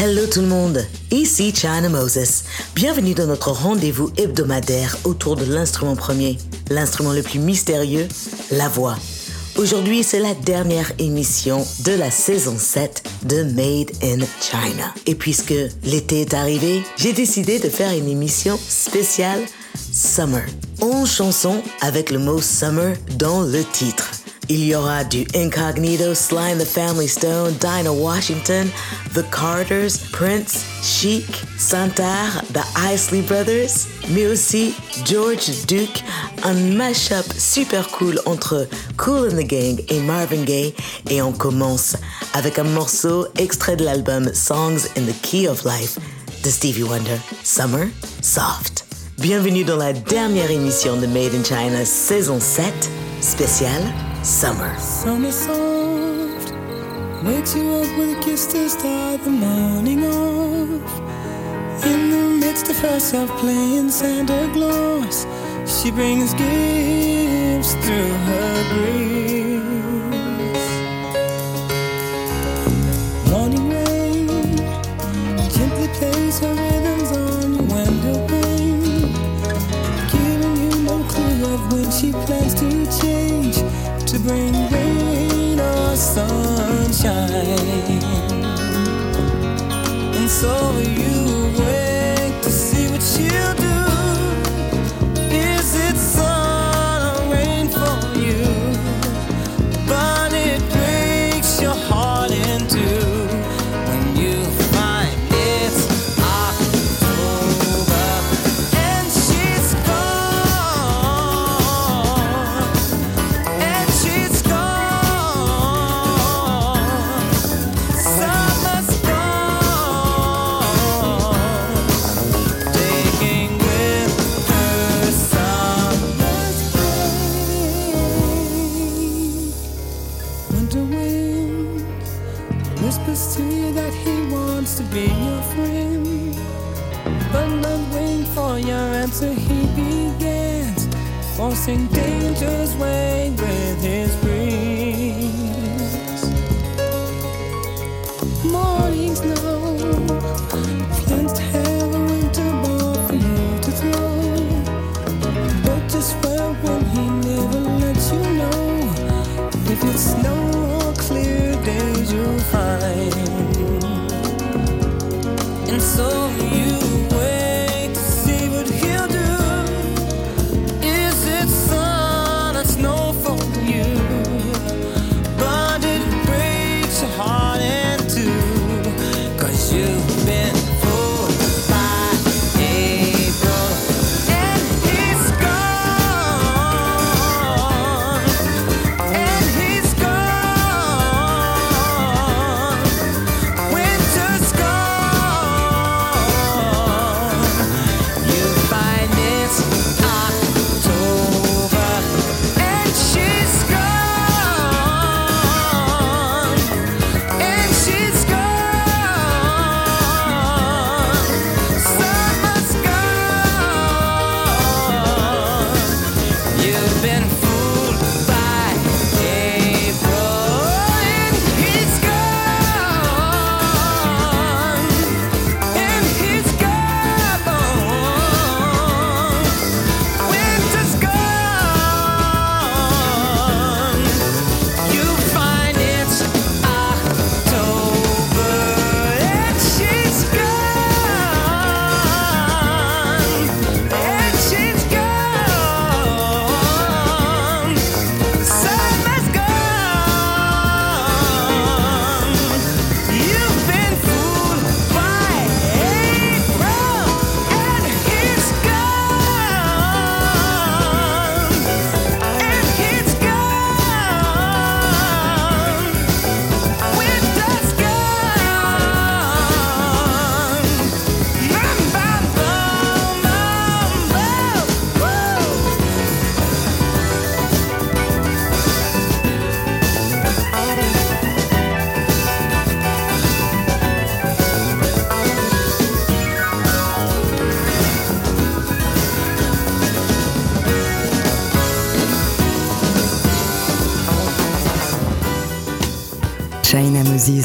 Hello tout le monde, ici China Moses. Bienvenue dans notre rendez-vous hebdomadaire autour de l'instrument premier, l'instrument le plus mystérieux, la voix. Aujourd'hui, c'est la dernière émission de la saison 7 de Made in China. Et puisque l'été est arrivé, j'ai décidé de faire une émission spéciale Summer. 11 chansons avec le mot Summer dans le titre. Il y aura du Incognito, Sly the Family Stone, Dinah Washington, The Carters, Prince, Chic, Santar, The Isley Brothers, mais aussi George Duke, un mashup super cool entre Cool and the Gang et Marvin Gaye. Et on commence avec un morceau extrait de l'album Songs in the Key of Life de Stevie Wonder, Summer Soft. Bienvenue dans la dernière émission de Made in China saison 7, spéciale Summer. Summer soft wakes you up with a kiss to start the morning off. In the midst of herself playing Santa Claus, she brings gifts through her grace. Morning rain gently plays her rhythms on your window pane, giving you no clue of when she plans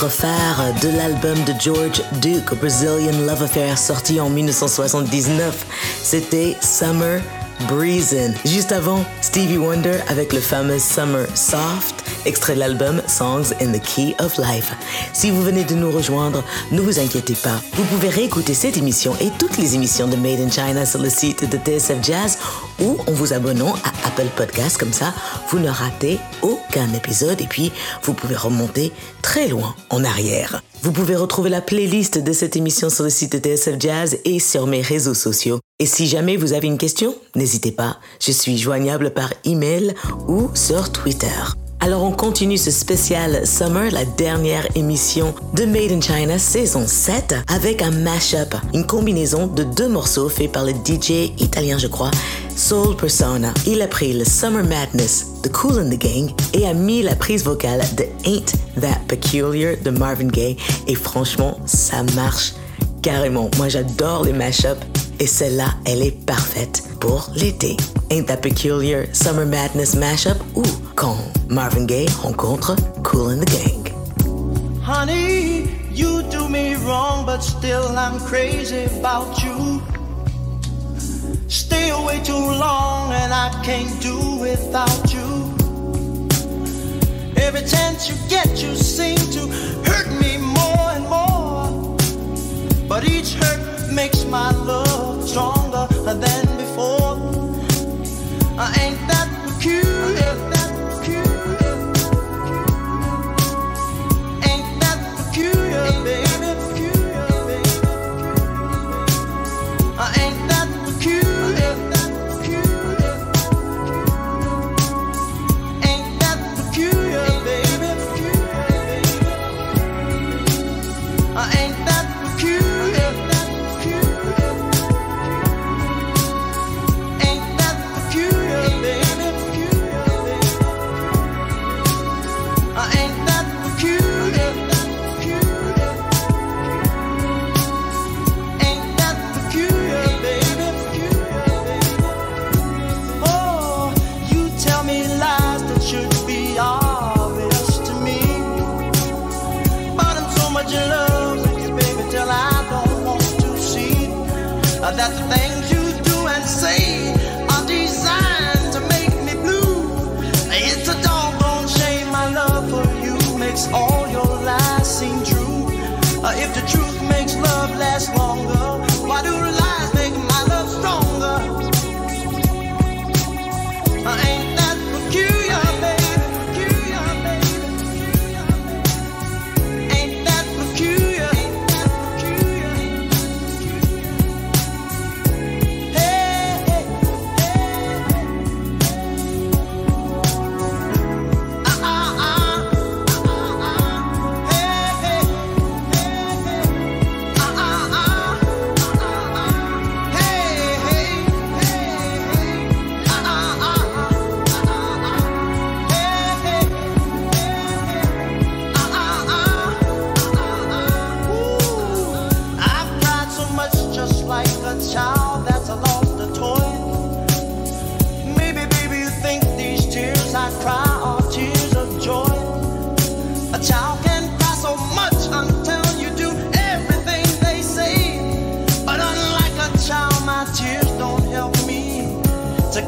Titres phares de l'album de George Duke, Brazilian Love Affair, sorti en 1979. C'était Summer Breezin'. Juste avant, Stevie Wonder avec le fameux Summer Soft, extrait de l'album Songs in the Key of Life. Si vous venez de nous rejoindre, ne vous inquiétez pas. Vous pouvez réécouter cette émission et toutes les émissions de Made in China sur le site de TSF Jazz ou en vous abonnant à Apple Podcasts. Comme ça, vous ne ratez aucun épisode et puis vous pouvez remonter très loin en arrière. Vous pouvez retrouver la playlist de cette émission sur le site de TSF Jazz et sur mes réseaux sociaux. Et si jamais vous avez une question, n'hésitez pas, je suis joignable par email ou sur Twitter. Alors on continue ce spécial Summer, la dernière émission de Made in China saison 7 avec un mashup, une combinaison de deux morceaux faits par le DJ italien je crois, Soul Persona. Il a pris le Summer Madness de Cool and the Gang et a mis la prise vocale de Ain't That Peculiar de Marvin Gaye. Et franchement, ça marche carrément. Moi, j'adore les mashups et celle-là, elle est parfaite pour l'été. Ain't That Peculiar Summer Madness mashup ou quand Marvin Gaye rencontre Cool and the Gang. Honey, you do me wrong, but still I'm crazy about you. Stay away too long, and I can't do without you. Every chance you get, you seem to hurt me more and more. But each hurt makes my love stronger than before. I ain't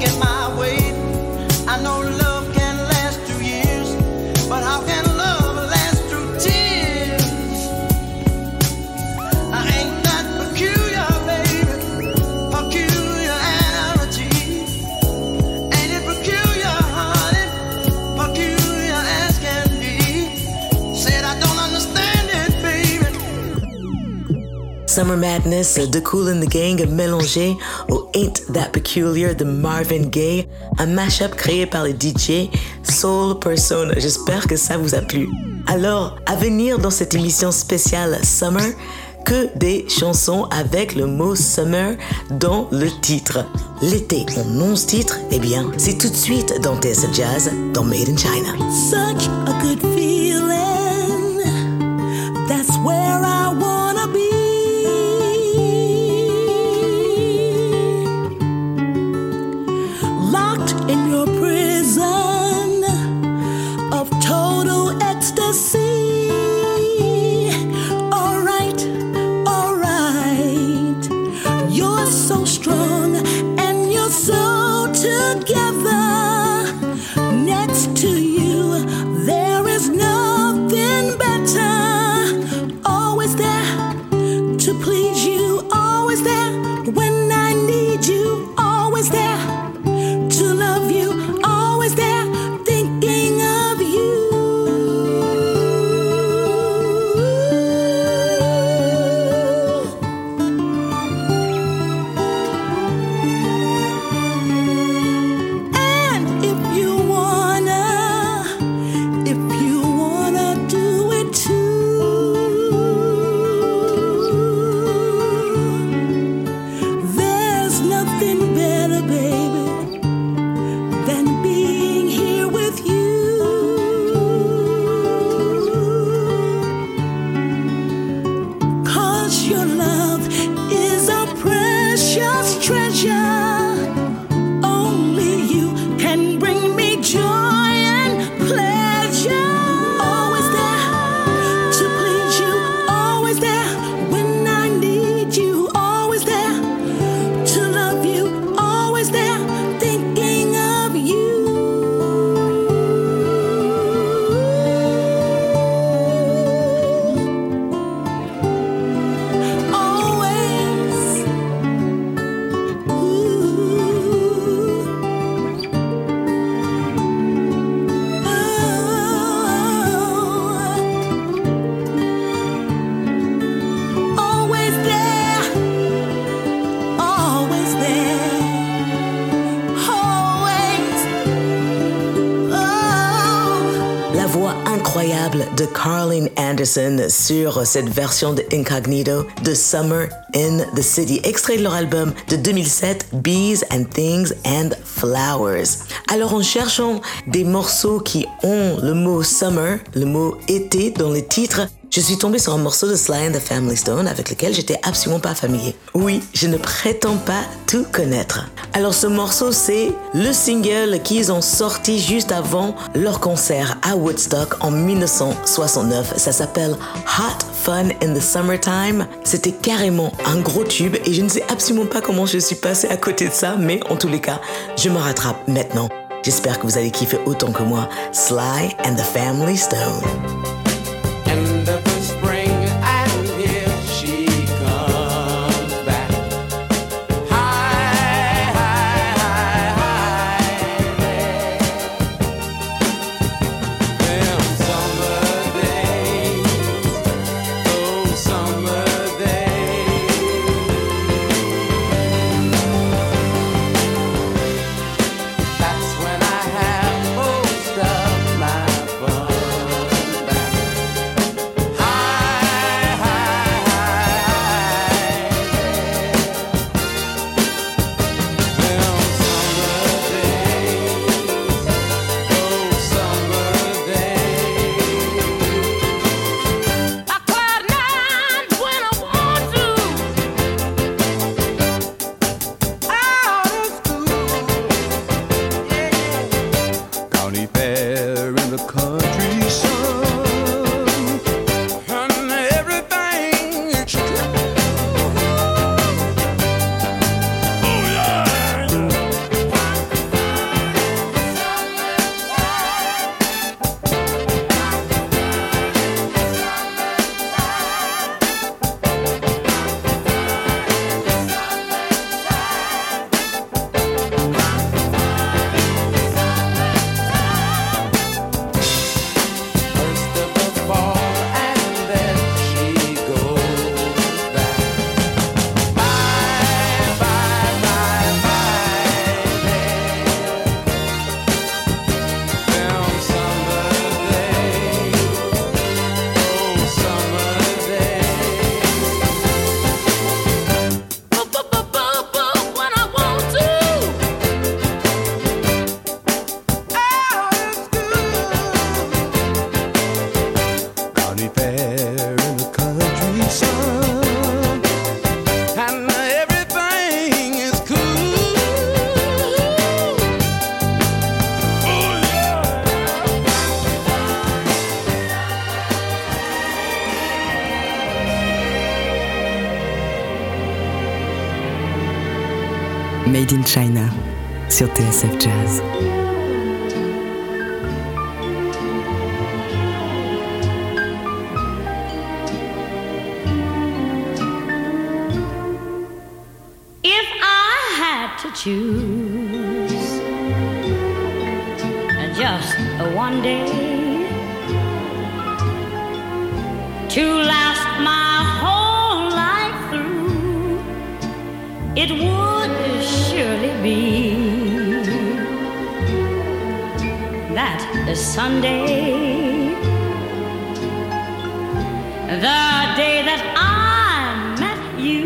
get my Summer Madness de Cool and the Gang mélangé au Ain't That Peculiar de Marvin Gaye, un mashup créé par le DJ Soul Persona. J'espère que ça vous a plu. Alors, à venir dans cette émission spéciale Summer, que des chansons avec le mot summer dans le titre. L'été en 11 titres, eh bien, c'est tout de suite dans TSF Jazz, dans Made in China. Such a good feeling. Sur cette version de Incognito de Summer in the City, extrait de leur album de 2007 Bees and Things and Flowers. Alors en cherchant des morceaux qui ont le mot summer, le mot été dans les titres, je suis tombée sur un morceau de Sly and the Family Stone avec lequel j'étais absolument pas familier. Oui, je ne prétends pas tout connaître. Alors ce morceau, c'est le single qu'ils ont sorti juste avant leur concert à Woodstock en 1969. Ça s'appelle Hot Fun in the Summertime. C'était carrément un gros tube et je ne sais absolument pas comment je suis passée à côté de ça, mais en tous les cas, je me rattrape maintenant. J'espère que vous allez kiffer autant que moi. Sly and the Family Stone. Sur TSF Jazz. If I had to choose just one day to last my whole life through, it would surely be that Sunday, the day that I met you.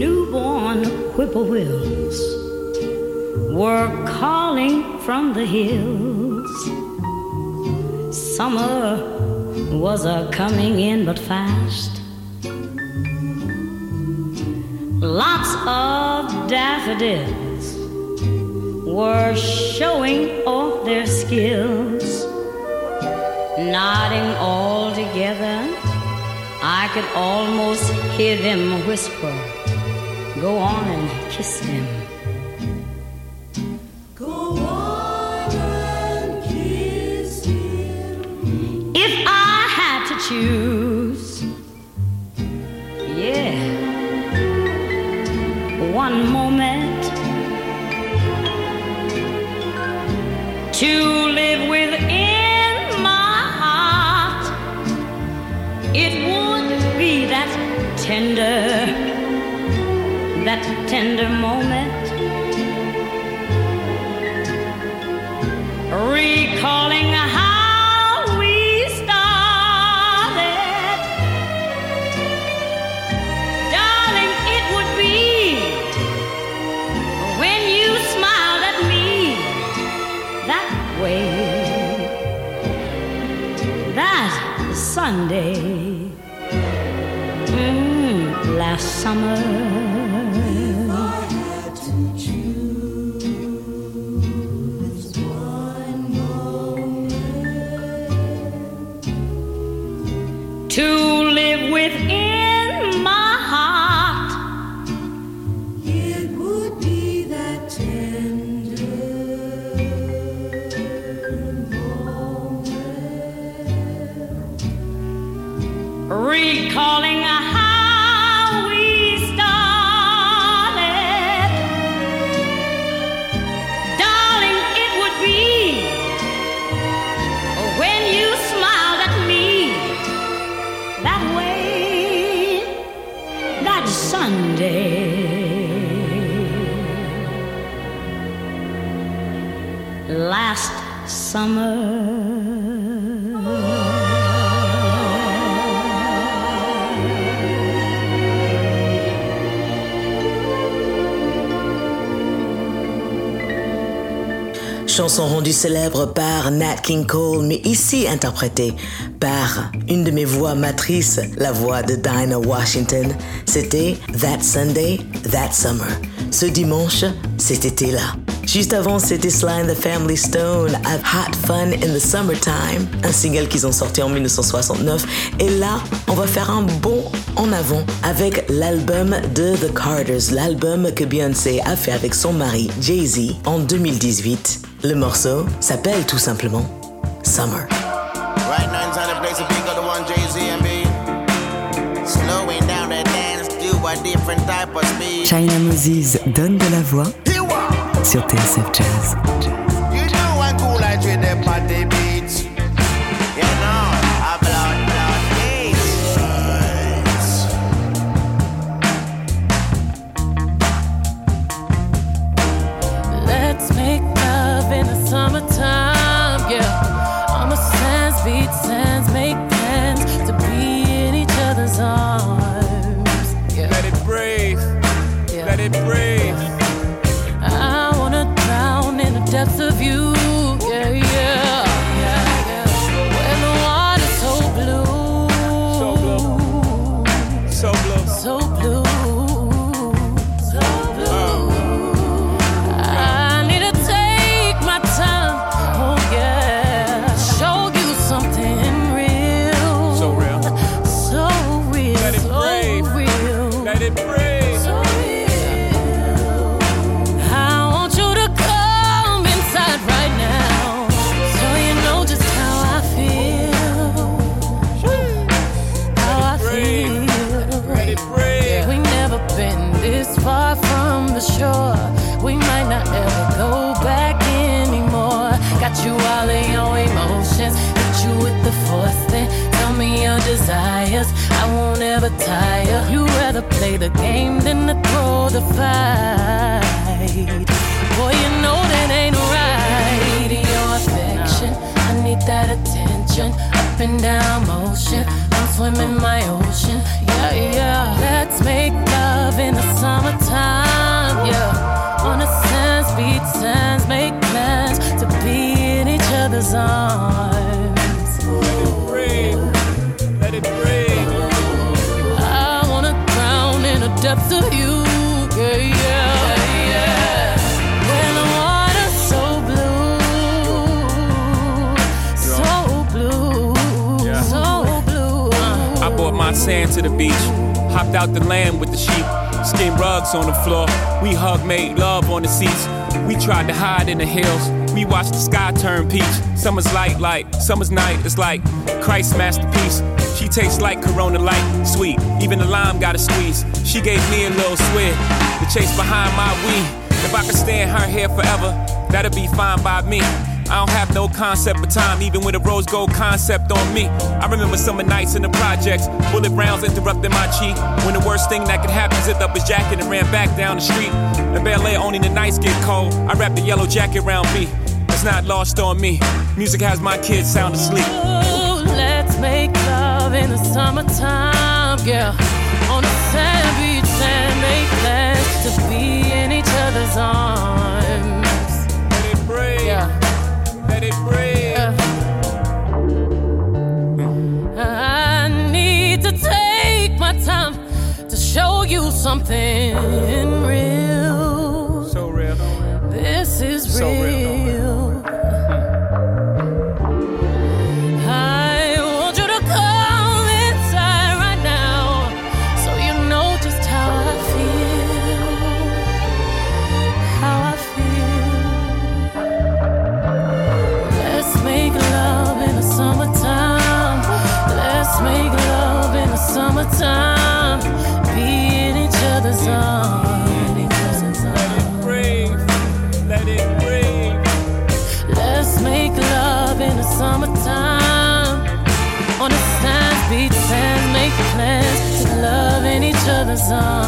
Newborn whippoorwills were calling from the hills. Summer was a coming in but fast. Lots of daffodils were showing off their skills. Nodding all together, I could almost hear them whisper, Go on and kiss him. Go on and kiss him. If I had to choose, tender moment recalling how we started. Darling, it would be when you smiled at me that way. That Sunday, mm, last summer. Chanson rendue célèbre par Nat King Cole, mais ici interprétée par une de mes voix matrices, la voix de Dinah Washington. C'était That Sunday, That Summer. Ce dimanche, cet été-là. Juste avant, c'était Sly and the Family Stone, I've Had Fun in the Summertime, un single qu'ils ont sorti en 1969. Et là, on va faire un bond en avant avec l'album de The Carters, l'album que Beyoncé a fait avec son mari Jay-Z en 2018. Le morceau s'appelle tout simplement Summer. Right now inside the place, a big other one, Jay-Z and me. Slowing down the dance to a different type of speed. China Moses donne de la voix sur TSF Jazz. Tell me your desires. I won't ever tire. You rather play the game than to throw the fight. Boy, you know that ain't right. Your affection, I need that attention. Up and down motion, I'm swimming my ocean. Yeah, yeah. Let's make love in the summertime. Yeah, on the sands, beach sands, make plans to be in each other's arms. Depths of you. Yeah, yeah, yeah. When the water's so blue, so blue, Yeah. so blue. I brought my sand to the beach. Hopped out the land with the sheep. Skin rugs on the floor. We hug, made love on the seats. We tried to hide in the hills. We watched the sky turn peach. Summer's light, like summer's night. It's like Christ's masterpiece. She tastes like Corona Light, sweet. Even the lime got a squeeze. She gave me a little swig to chase behind my weed. If I could stay in her hair forever, that'd be fine by me. I don't have no concept of time, even with a rose gold concept on me. I remember summer nights in the projects, bullet rounds interrupting my cheek. When the worst thing that could happen zipped up his jacket and ran back down the street. In ballet, only the nights get cold. I wrapped the yellow jacket around me. It's not lost on me. Music has my kids sound asleep. Ooh, let's make love in the summertime, girl. On the sand beach and make plans to be in each other's arms. I need to take my time to show you something real. So real. This is real. sun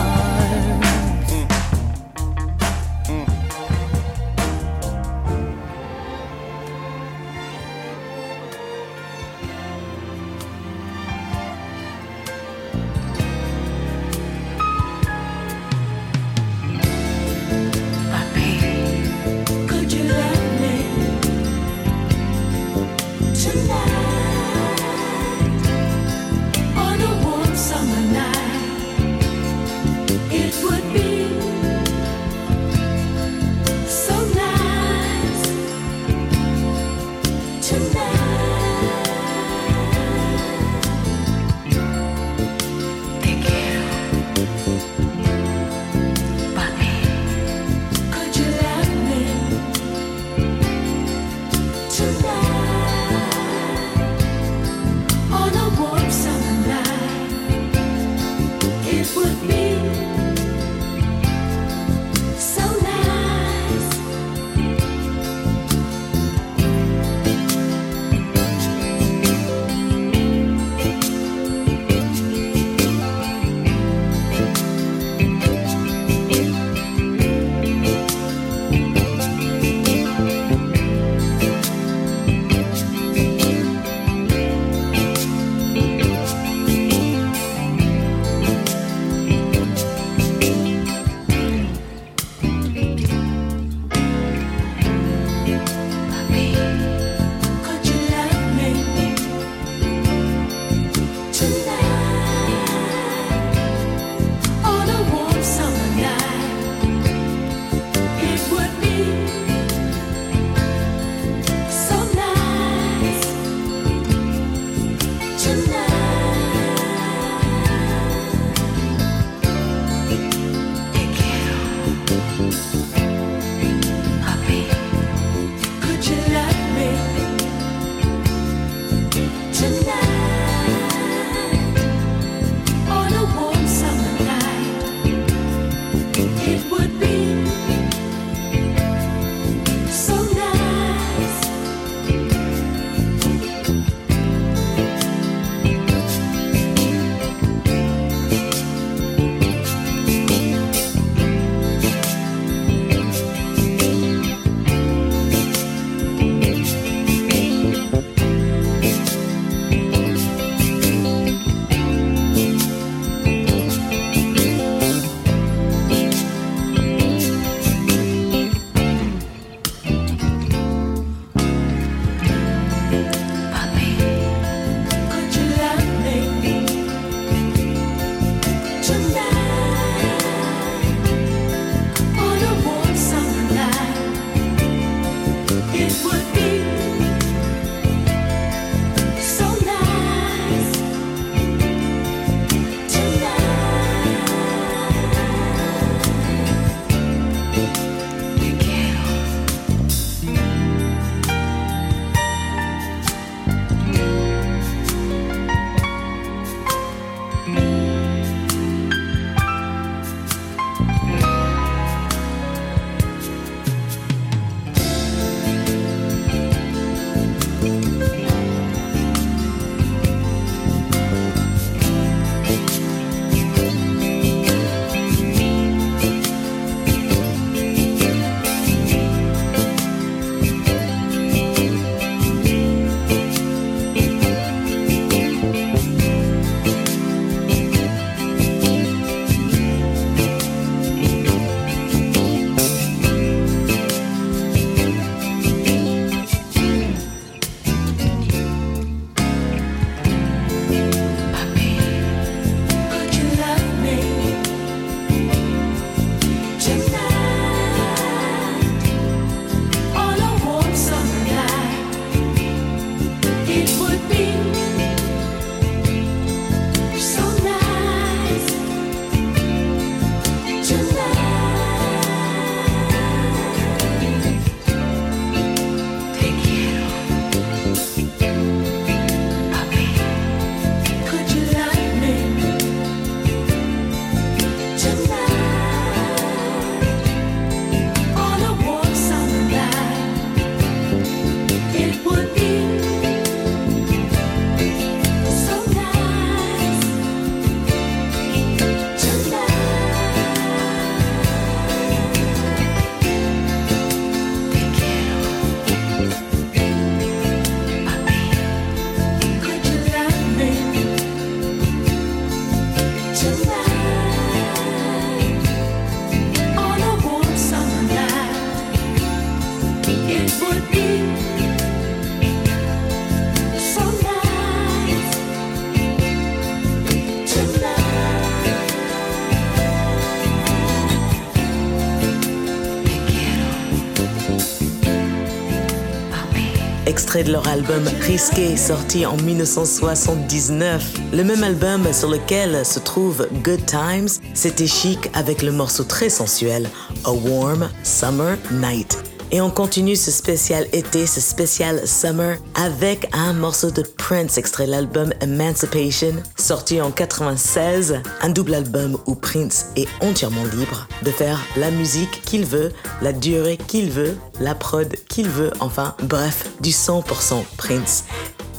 Extrait de leur album Risqué, sorti en 1979. Le même album sur lequel se trouve Good Times, c'était chic avec le morceau très sensuel A Warm Summer Night. Et on continue ce spécial été, ce spécial summer, avec un morceau de Prince, extrait de l'album Emancipation, sorti en 96, un double album où Prince est entièrement libre de faire la musique qu'il veut, la durée qu'il veut, la prod qu'il veut, enfin, bref, du 100% Prince.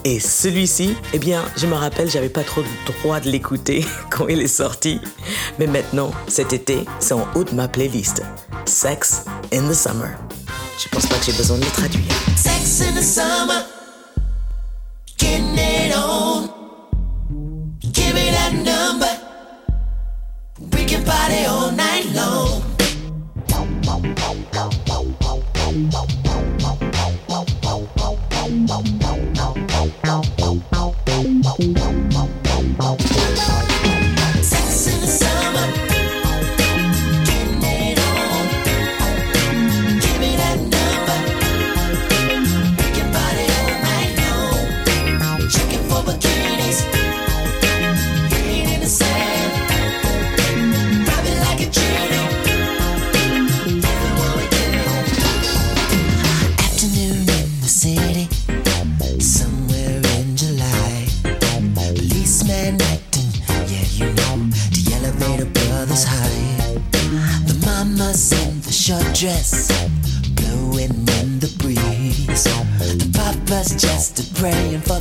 Et celui-ci, eh bien, je me rappelle, j'avais pas trop le droit de l'écouter quand il est sorti. Mais maintenant, cet été, c'est en haut de ma playlist. Sex in the Summer. Je pense pas que j'ai besoin de le traduire. Sex in the summer, it on. Give me that number. Party all night dress, blowing in the breeze. The papa's just a praying for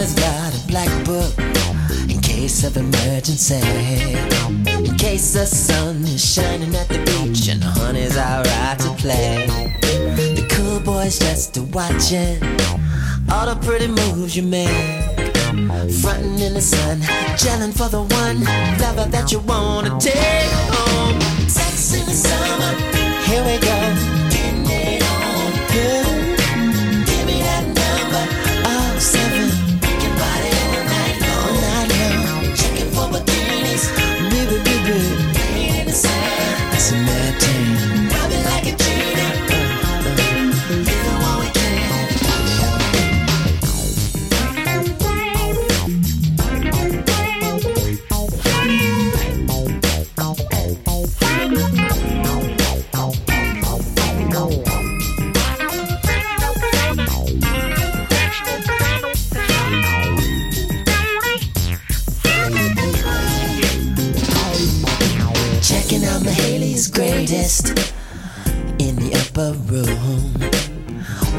Everybody's got a black book in case of emergency. In case the sun is shining at the beach and the honey's alright to play. The cool boys just a watching all the pretty moves you make. Frontin' in the sun, gelling for the one lover that you wanna take home. Sex in the summer, Here we go. Mahaley's in the upper room.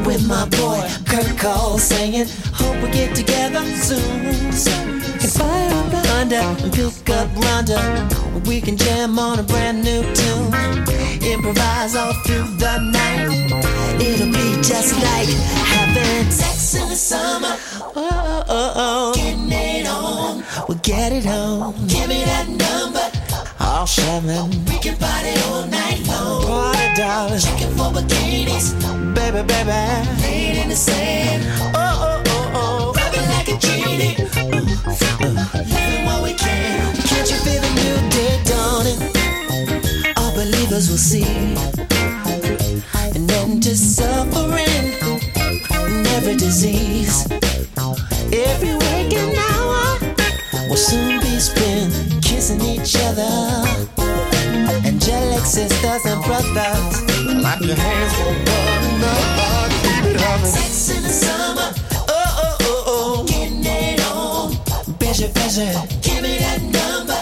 With my boy Kurt Cole singing, Hope we get together soon. Can fire up the Honda and pick up Rhonda. We can jam on a brand new tune. Improvise all through the night. It'll be just like having Sex in the summer, Oh, oh, oh, oh. getting it on. We'll get it on. Give me that number, All seven. we can party all night long. Party, darling. Checking for bikinis, Baby, baby. laying in the sand. Oh, oh, oh, oh. Rub it like a genie. Living what we can. Can't you feel the new day dawning? All believers will see an end to suffering and every disease. Every waking hour will soon be spent kissing each other. Angelic sisters and brothers, clap your hands for one another. Keep it up. Sex in the summer. Oh, oh, oh, oh. Getting it on. Pleasure, pleasure. Give me that number.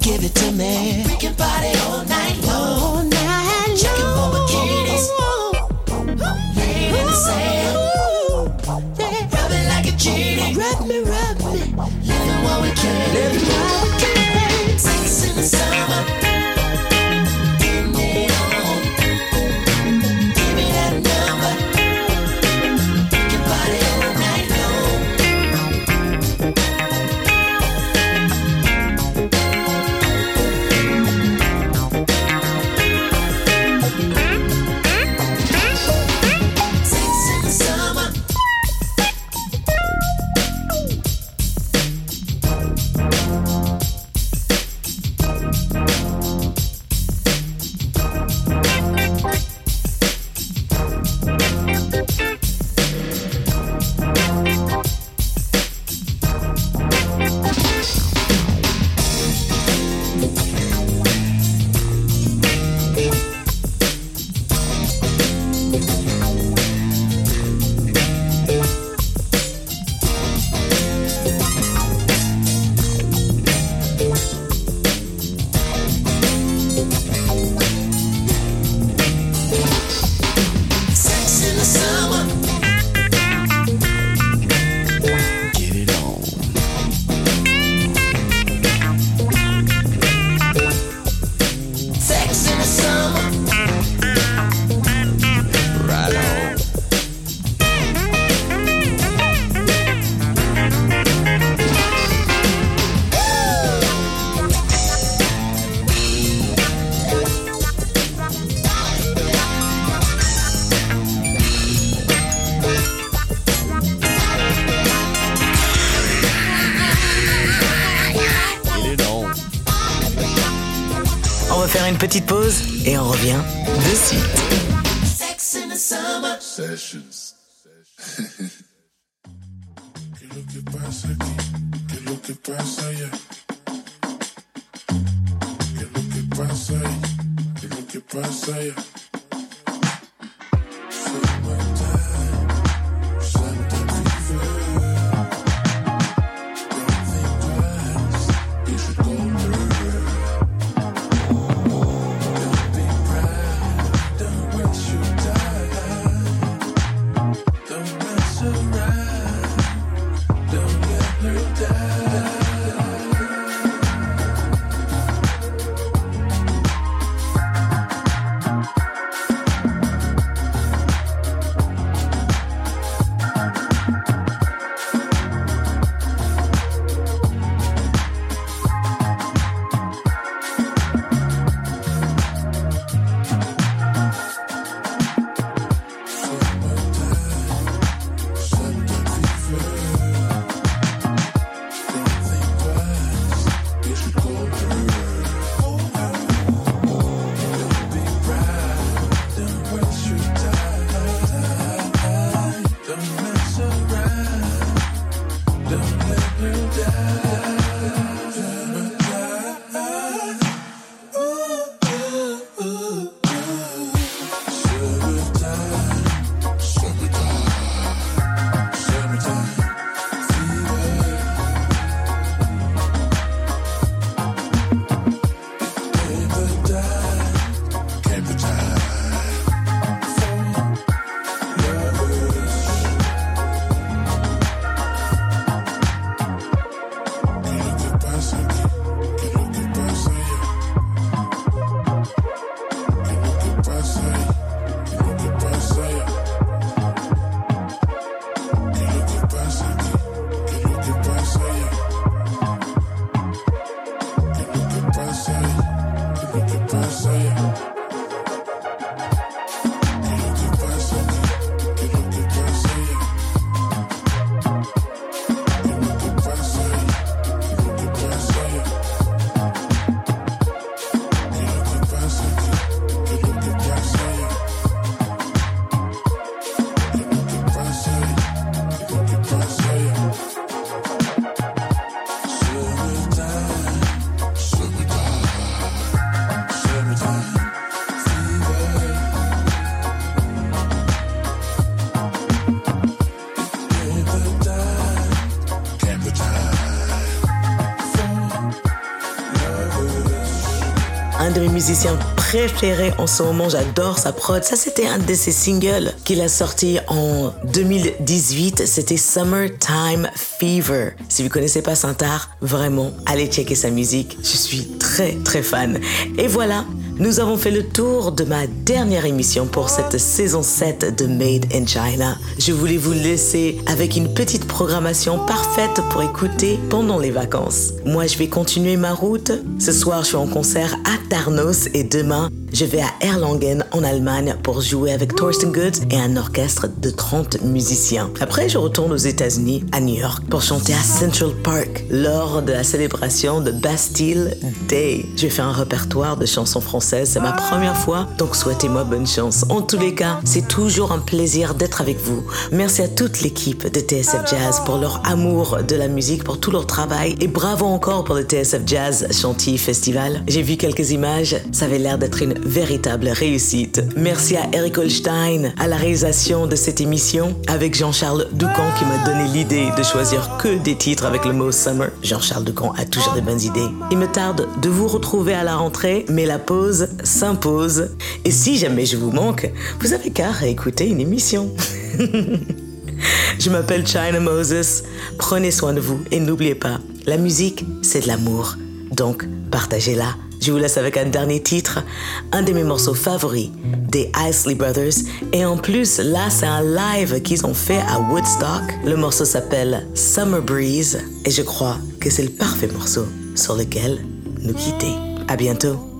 Give it to me. We can party all night long. All night long. Checking for bikinis. Laying in the sand. Rubbing like a genie. Rub me, rub me. Living while we can. Living while we can summer. faire une petite pause et on revient de suite. Musiciens préférés en ce moment. J'adore sa prod. Ça, c'était un de ses singles qu'il a sorti en 2018. C'était Summertime Fever. Si vous connaissez pas Saint-Art, vraiment, allez checker sa musique. Je suis très, très fan. Et voilà, nous avons fait le tour de ma dernière émission pour cette saison 7 de Made in China. Je voulais vous laisser avec une petite programmation parfaite pour écouter pendant les vacances. Moi, je vais continuer ma route. Ce soir, je suis en concert à Tarnos et demain, je vais à Erlangen en Allemagne pour jouer avec Thorsten Goods et un orchestre de 30 musiciens. Après, je retourne aux États-Unis, à New York, pour chanter à Central Park lors de la célébration de Bastille Day. J'ai fait un répertoire de chansons françaises, c'est ma première fois, donc souhaitez-moi bonne chance. En tous les cas, c'est toujours un plaisir d'être avec vous. Merci à toute l'équipe de TSF Jazz pour leur amour de la musique, pour tout leur travail et bravo encore pour le TSF Jazz Chantilly Festival. J'ai vu quelques images, ça avait l'air d'être une véritable réussite. Merci à Eric Holstein à la réalisation de cette émission avec Jean-Charles Ducamp qui m'a donné l'idée de choisir que des titres avec le mot summer. Jean-Charles Ducamp a toujours des bonnes idées. Il me tarde de vous retrouver à la rentrée, mais la pause s'impose. Et si jamais je vous manque, vous avez qu'à réécouter une émission. Je m'appelle China Moses. Prenez soin de vous et n'oubliez pas, la musique, c'est de l'amour. Donc, partagez-la. Je vous laisse avec un dernier titre, un de mes morceaux favoris des Isley Brothers. Et en plus, là, c'est un live qu'ils ont fait à Woodstock. Le morceau s'appelle Summer Breeze. Et je crois que c'est le parfait morceau sur lequel nous quitter. À bientôt.